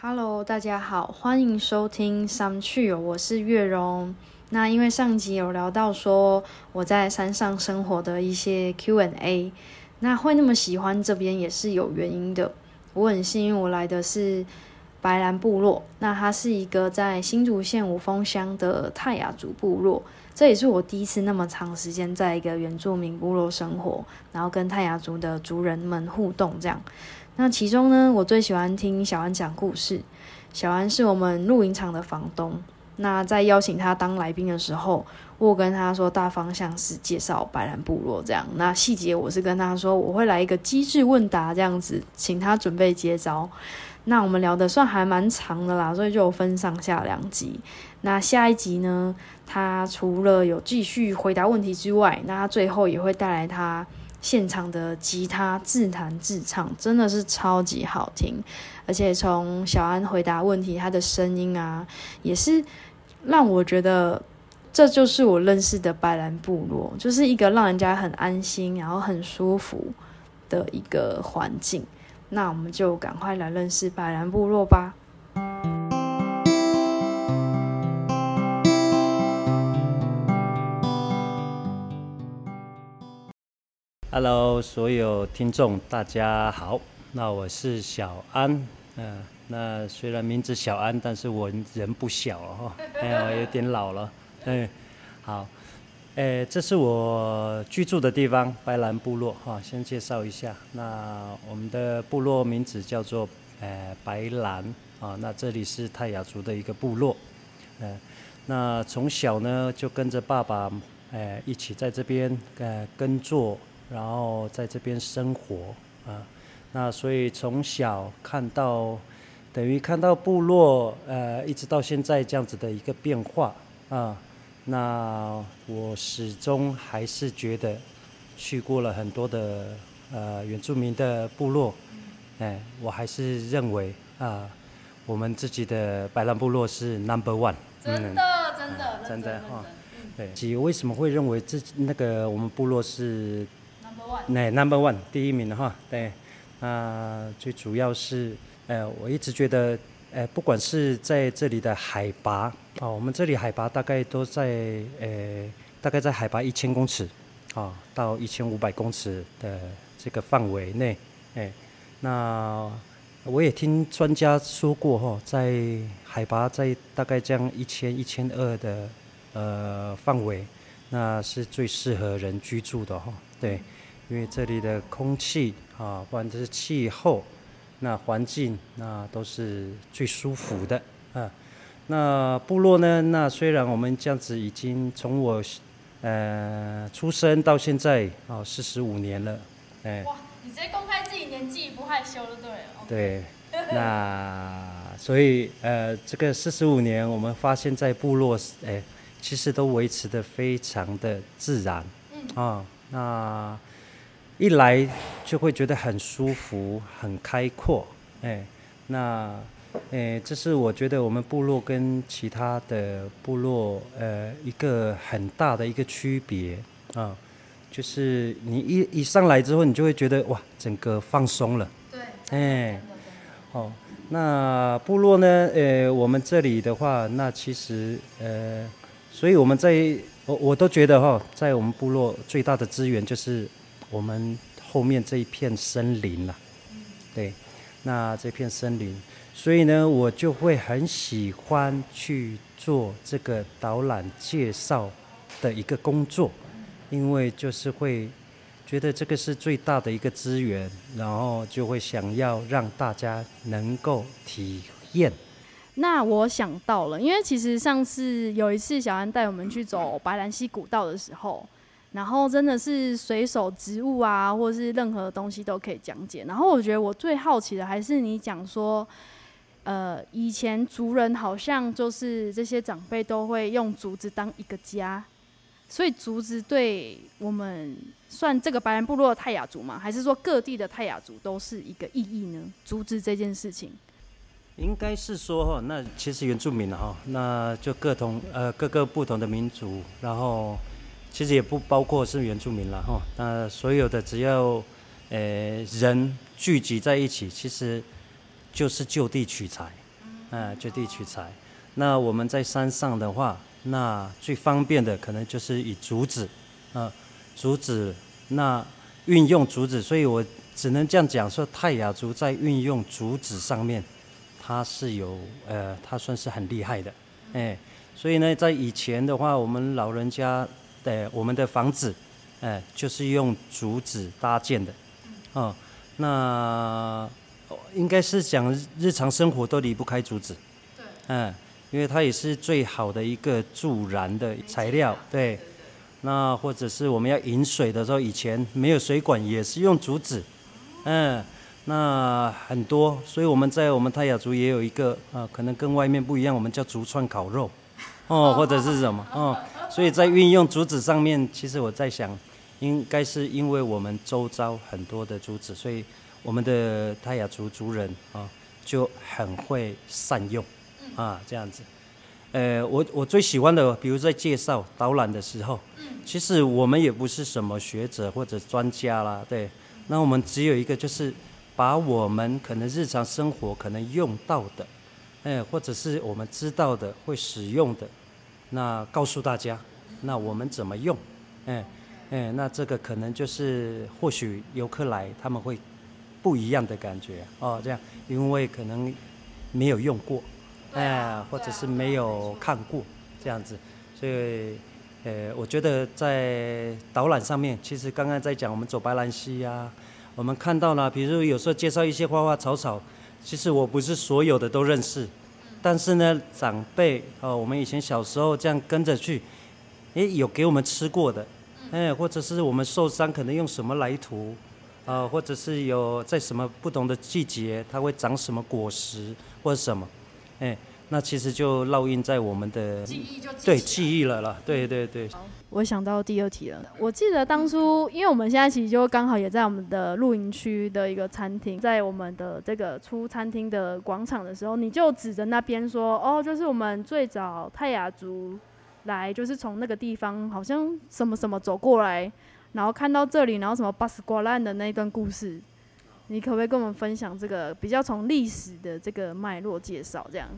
Hello，大家好，欢迎收听《三去》，我是月荣。那因为上集有聊到说我在山上生活的一些 Q&A，那会那么喜欢这边也是有原因的。我很幸运，我来的是白兰部落，那它是一个在新竹县五峰乡的泰雅族部落，这也是我第一次那么长时间在一个原住民部落生活，然后跟泰雅族的族人们互动这样。那其中呢，我最喜欢听小安讲故事。小安是我们露营场的房东。那在邀请他当来宾的时候，我跟他说大方向是介绍白兰部落这样。那细节我是跟他说我会来一个机智问答这样子，请他准备接招。那我们聊的算还蛮长的啦，所以就分上下两集。那下一集呢，他除了有继续回答问题之外，那他最后也会带来他。现场的吉他自弹自唱真的是超级好听，而且从小安回答问题，他的声音啊，也是让我觉得这就是我认识的白兰部落，就是一个让人家很安心，然后很舒服的一个环境。那我们就赶快来认识白兰部落吧。Hello，所有听众，大家好。那我是小安，嗯，那虽然名字小安，但是我人不小了哈，哎，我有点老了。嗯，好，哎，这是我居住的地方，白兰部落哈。先介绍一下，那我们的部落名字叫做呃白兰啊。那这里是泰雅族的一个部落，嗯，那从小呢就跟着爸爸，哎，一起在这边呃耕作。然后在这边生活啊，那所以从小看到，等于看到部落呃，一直到现在这样子的一个变化啊，那我始终还是觉得去过了很多的呃原住民的部落，哎，我还是认为啊，我们自己的白兰部落是 number one，真的真的真的哈，对，其为什么会认为这那个我们部落是？那 number one 第一名哈，对，那最主要是，呃，我一直觉得，呃，不管是在这里的海拔，哦，我们这里海拔大概都在，呃，大概在海拔一千公尺，啊，到一千五百公尺的这个范围内，哎，那我也听专家说过哈，在海拔在大概这样一千一千二的呃范围，那是最适合人居住的哈，对。因为这里的空气啊，不管这是气候，那环境那都是最舒服的啊。那部落呢？那虽然我们这样子已经从我呃出生到现在啊四十五年了，哎。哇，你直接公开自己年纪不害羞了，对了对，那所以呃这个四十五年，我们发现在部落哎，其实都维持的非常的自然，嗯啊那。一来就会觉得很舒服、很开阔，哎，那，哎，这是我觉得我们部落跟其他的部落，呃，一个很大的一个区别。啊，就是你一一上来之后，你就会觉得哇，整个放松了，对，哎，哦，那部落呢，呃，我们这里的话，那其实，呃，所以我们在，我我都觉得哈，在我们部落最大的资源就是。我们后面这一片森林呐，对，那这片森林，所以呢，我就会很喜欢去做这个导览介绍的一个工作，因为就是会觉得这个是最大的一个资源，然后就会想要让大家能够体验。那我想到了，因为其实上次有一次小安带我们去走白兰溪古道的时候。然后真的是随手植物啊，或是任何东西都可以讲解。然后我觉得我最好奇的还是你讲说，呃，以前族人好像就是这些长辈都会用竹子当一个家，所以竹子对我们算这个白人部落的泰雅族吗？还是说各地的泰雅族都是一个意义呢？竹子这件事情，应该是说哈，那其实原住民哈，那就各同呃各个不同的民族，然后。其实也不包括是原住民了哈，那所有的只要，呃人聚集在一起，其实就是就地取材，嗯，就地取材。那我们在山上的话，那最方便的可能就是以竹子，啊，竹子，那运用竹子，所以我只能这样讲说，泰雅族在运用竹子上面，它是有，呃，它算是很厉害的，哎，所以呢，在以前的话，我们老人家的我们的房子，哎，就是用竹子搭建的，哦，那应该是讲日常生活都离不开竹子，对，嗯。因为它也是最好的一个助燃的材料，对。那或者是我们要饮水的时候，以前没有水管，也是用竹子，嗯。那很多，所以我们在我们泰雅族也有一个啊，可能跟外面不一样，我们叫竹串烤肉，哦，或者是什么，哦。所以在运用竹子上面，其实我在想，应该是因为我们周遭很多的竹子，所以我们的泰雅族族人啊就很会善用。啊，这样子，呃，我我最喜欢的，比如在介绍导览的时候，其实我们也不是什么学者或者专家啦，对，那我们只有一个，就是把我们可能日常生活可能用到的，哎，或者是我们知道的会使用的，那告诉大家，那我们怎么用，哎哎，那这个可能就是或许游客来他们会不一样的感觉。哦，这样，因为可能没有用过。哎，或者是没有看过这样子，所以，呃，我觉得在导览上面，其实刚刚在讲我们走白兰溪呀，我们看到了，比如有时候介绍一些花花草草，其实我不是所有的都认识，但是呢，长辈哦，我们以前小时候这样跟着去，诶，有给我们吃过的，哎，或者是我们受伤可能用什么来涂，啊，或者是有在什么不同的季节，它会长什么果实或者什么。哎，那其实就烙印在我们的记忆就对记忆了啦，对对对。我想到第二题了，我记得当初，因为我们现在其实就刚好也在我们的露营区的一个餐厅，在我们的这个出餐厅的广场的时候，你就指着那边说，哦，就是我们最早泰雅族来，就是从那个地方好像什么什么走过来，然后看到这里，然后什么巴斯瓜烂的那一段故事。你可不可以跟我们分享这个比较从历史的这个脉络介绍？这样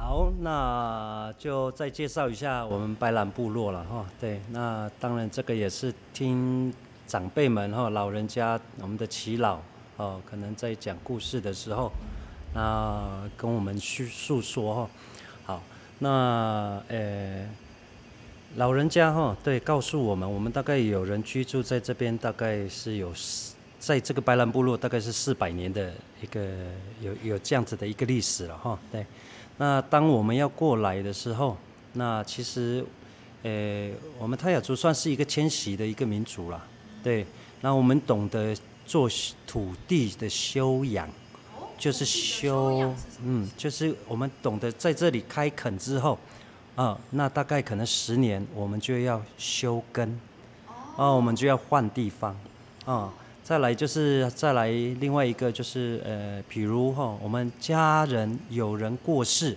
好，那就再介绍一下我们白兰部落了哈。对，那当然这个也是听长辈们哈、老人家我们的耆老哦，可能在讲故事的时候，那跟我们叙述说哈。好，那呃，老人家哈，对，告诉我们，我们大概有人居住在这边，大概是有。在这个白兰部落，大概是四百年的一个有有这样子的一个历史了哈。对，那当我们要过来的时候，那其实，呃，我们泰雅族算是一个迁徙的一个民族了。对，那我们懂得做土地的修养，就是修，嗯，就是我们懂得在这里开垦之后，啊，那大概可能十年，我们就要修根，哦，我们就要换地方，啊。再来就是再来另外一个就是呃，比如哈，我们家人有人过世，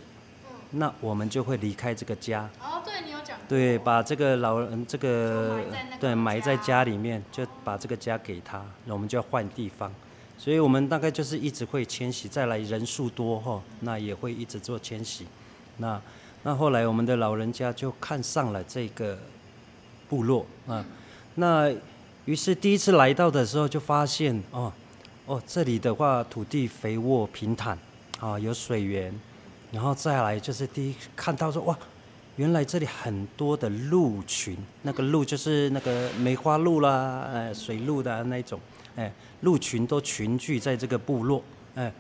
那我们就会离开这个家。哦，对你有讲。对，把这个老人这个对埋在家里面，就把这个家给他，那我们就要换地方。所以我们大概就是一直会迁徙，再来人数多哈，那也会一直做迁徙。那那后来我们的老人家就看上了这个部落啊，那。于是第一次来到的时候，就发现哦，哦，这里的话土地肥沃平坦，啊，有水源，然后再来就是第一看到说哇，原来这里很多的鹿群，那个鹿就是那个梅花鹿啦，呃，水鹿的那种，哎，鹿群都群聚在这个部落，哎，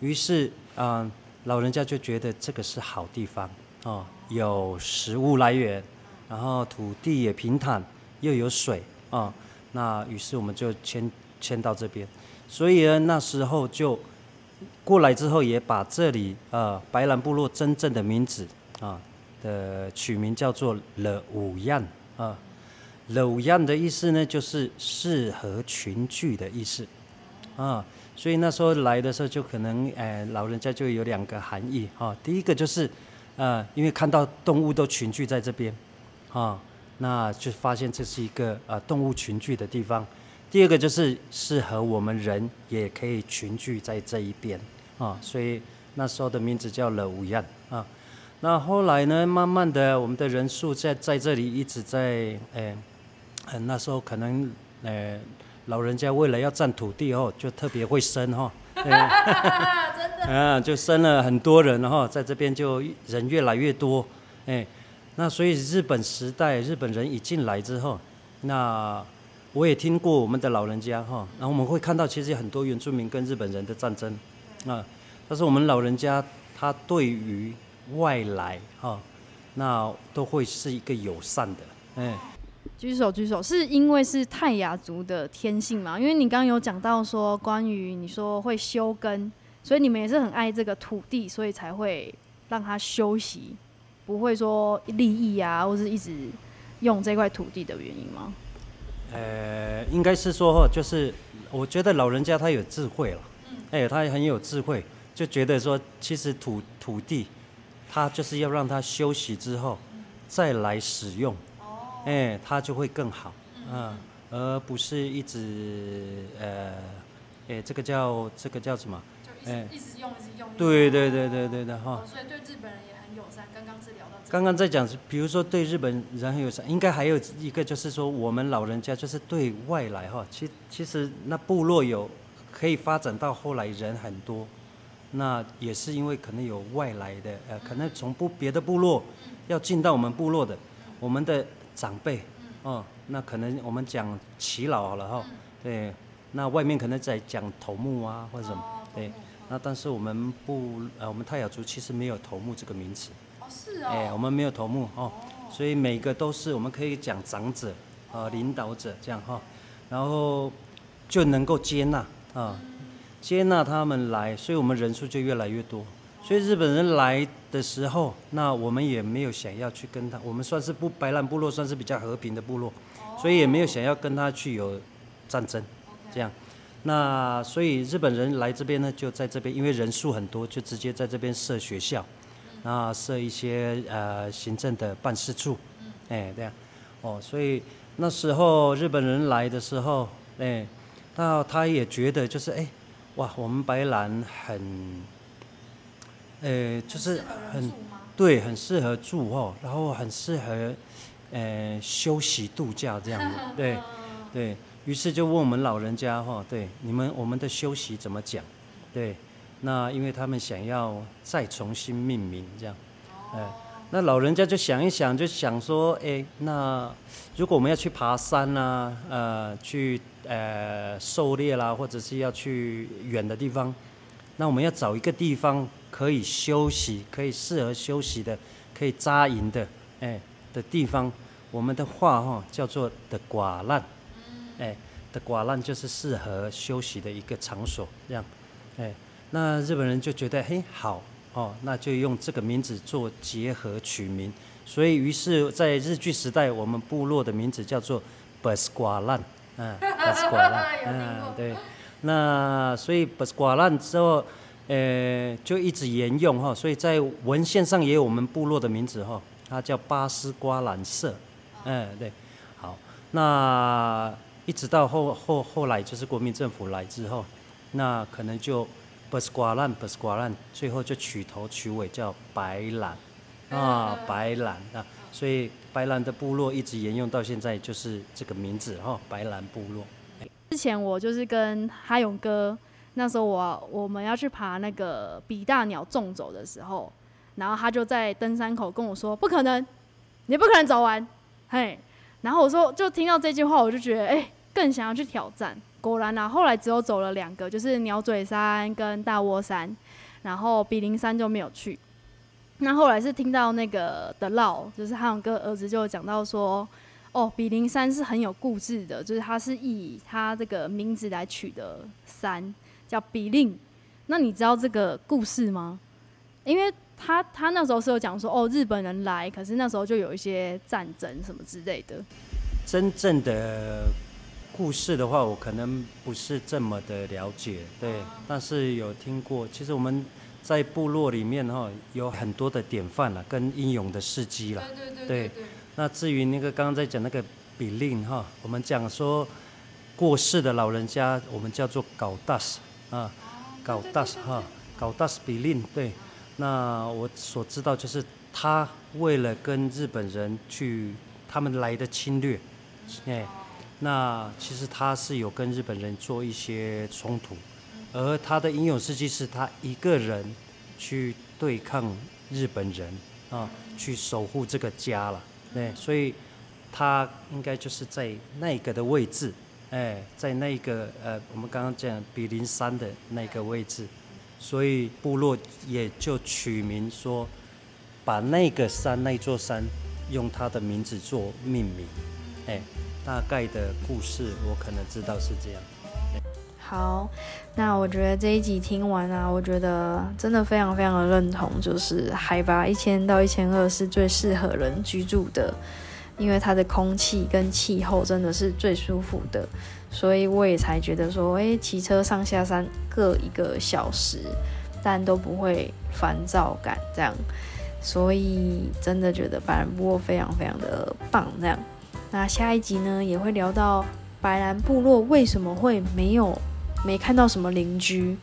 于是啊，老人家就觉得这个是好地方，哦，有食物来源，然后土地也平坦，又有水，啊。那于是我们就迁迁到这边，所以呢，那时候就过来之后，也把这里呃白兰部落真正的名字啊的取名叫做了五样啊，了五样的意思呢，就是适合群聚的意思啊。所以那时候来的时候，就可能哎老人家就有两个含义哈。第一个就是呃，因为看到动物都群聚在这边啊。那就发现这是一个呃动物群聚的地方。第二个就是适合我们人也可以群聚在这一边。啊，所以那时候的名字叫了五样啊。那后来呢，慢慢的我们的人数在在这里一直在，诶、呃，那时候可能，呃，老人家为了要占土地哦，就特别会生哈，对，啊，就生了很多人哈，在这边就人越来越多，哎，那所以日本时代日本人一进来之后，那我也听过我们的老人家哈，然后我们会看到其实很多原住民跟日本人的战争，啊，但是我们老人家他对于外来哈，那都会是一个友善的，哎。举手举手，是因为是泰雅族的天性嘛？因为你刚刚有讲到说，关于你说会休耕，所以你们也是很爱这个土地，所以才会让它休息，不会说利益啊，或是一直用这块土地的原因吗？呃，应该是说，就是我觉得老人家他有智慧了，哎，他很有智慧，就觉得说，其实土土地，他就是要让他休息之后再来使用。哎，他就会更好，嗯，而不是一直呃，哎，这个叫这个叫什么？哎，一直用一直用。对对对对对的哈。所以对日本人也很友善。刚刚是聊到。刚刚在讲，比如说对日本人很友善，应该还有一个就是说，我们老人家就是对外来哈，其其实那部落有可以发展到后来人很多，那也是因为可能有外来的呃，可能从不别的部落要进到我们部落的，我们的。长辈，哦，那可能我们讲耆老好了哈，对，那外面可能在讲头目啊或者什么，对，那但是我们不，呃，我们泰雅族其实没有头目这个名词，哦是哦，哎，我们没有头目哦，所以每个都是我们可以讲长者，呃，领导者这样哈，然后就能够接纳啊，接纳他们来，所以我们人数就越来越多。所以日本人来的时候，那我们也没有想要去跟他，我们算是不白兰部落，算是比较和平的部落，所以也没有想要跟他去有战争，这样。那所以日本人来这边呢，就在这边，因为人数很多，就直接在这边设学校，那设一些呃行政的办事处，哎这样，哦，所以那时候日本人来的时候，哎，那他也觉得就是哎，哇，我们白兰很。呃，就是很对，很适合住哦，然后很适合呃休息度假这样子，对，对于是就问我们老人家哈，对，你们我们的休息怎么讲？对，那因为他们想要再重新命名这样，哎，那老人家就想一想，就想说，哎，那如果我们要去爬山啦，呃，去呃狩猎啦，或者是要去远的地方，那我们要找一个地方。可以休息，可以适合休息的，可以扎营的，哎的地方，我们的话哈叫做的寡烂，哎的寡烂就是适合休息的一个场所，这样，哎，那日本人就觉得嘿好哦，那就用这个名字做结合取名，所以于是，在日据时代，我们部落的名字叫做 Bas 寡烂，嗯，Bas 寡烂，嗯，对，那所以 Bas 寡烂之后。呃，就一直沿用哈，所以在文献上也有我们部落的名字哈，它叫巴斯瓜兰社，嗯，对，好，那一直到后后后来就是国民政府来之后，那可能就巴斯瓜兰巴斯瓜兰，最后就取头取尾叫白兰，啊，白兰啊，所以白兰的部落一直沿用到现在就是这个名字哈，白兰部落。之前我就是跟哈勇哥。那时候我我们要去爬那个比大鸟纵走的时候，然后他就在登山口跟我说：“不可能，你不可能走完。”嘿，然后我说就听到这句话，我就觉得哎，更想要去挑战。果然啊，后来只有走了两个，就是鸟嘴山跟大窝山，然后比邻山就没有去。那后来是听到那个的唠，就是汉勇哥儿子就讲到说：“哦，比邻山是很有故事的，就是他是以他这个名字来取的山。”叫比令，那你知道这个故事吗？因为他他那时候是有讲说，哦，日本人来，可是那时候就有一些战争什么之类的。真正的故事的话，我可能不是这么的了解，对，但是有听过。其实我们在部落里面哈，有很多的典范了，跟英勇的事迹了。对对对。对，那至于那个刚刚在讲那个比令哈，我们讲说过世的老人家，我们叫做搞大事。啊，搞大哈，搞大 s 比令，对。那我所知道就是他为了跟日本人去他们来的侵略，哎，那其实他是有跟日本人做一些冲突，而他的英勇事迹是他一个人去对抗日本人啊，去守护这个家了，对，所以他应该就是在那个的位置，哎，在那个呃，我们刚刚讲比邻山的那个位置。所以部落也就取名说，把那个山那座山用他的名字做命名。哎，大概的故事我可能知道是这样。好，那我觉得这一集听完啊，我觉得真的非常非常的认同，就是海拔一千到一千二是最适合人居住的，因为它的空气跟气候真的是最舒服的。所以我也才觉得说，诶，骑车上下山各一个小时，但都不会烦躁感这样。所以真的觉得白兰部落非常非常的棒这样。那下一集呢，也会聊到白兰部落为什么会没有没看到什么邻居。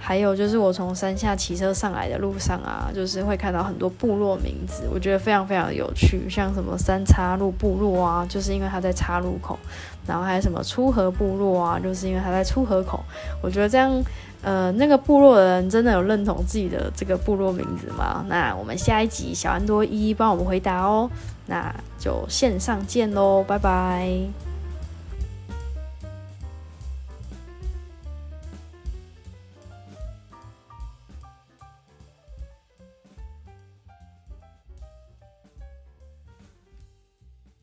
还有就是我从山下骑车上来的路上啊，就是会看到很多部落名字，我觉得非常非常有趣，像什么三岔路部落啊，就是因为它在岔路口，然后还有什么出河部落啊，就是因为它在出河口。我觉得这样，呃，那个部落的人真的有认同自己的这个部落名字吗？那我们下一集小安多一一帮我们回答哦，那就线上见喽，拜拜。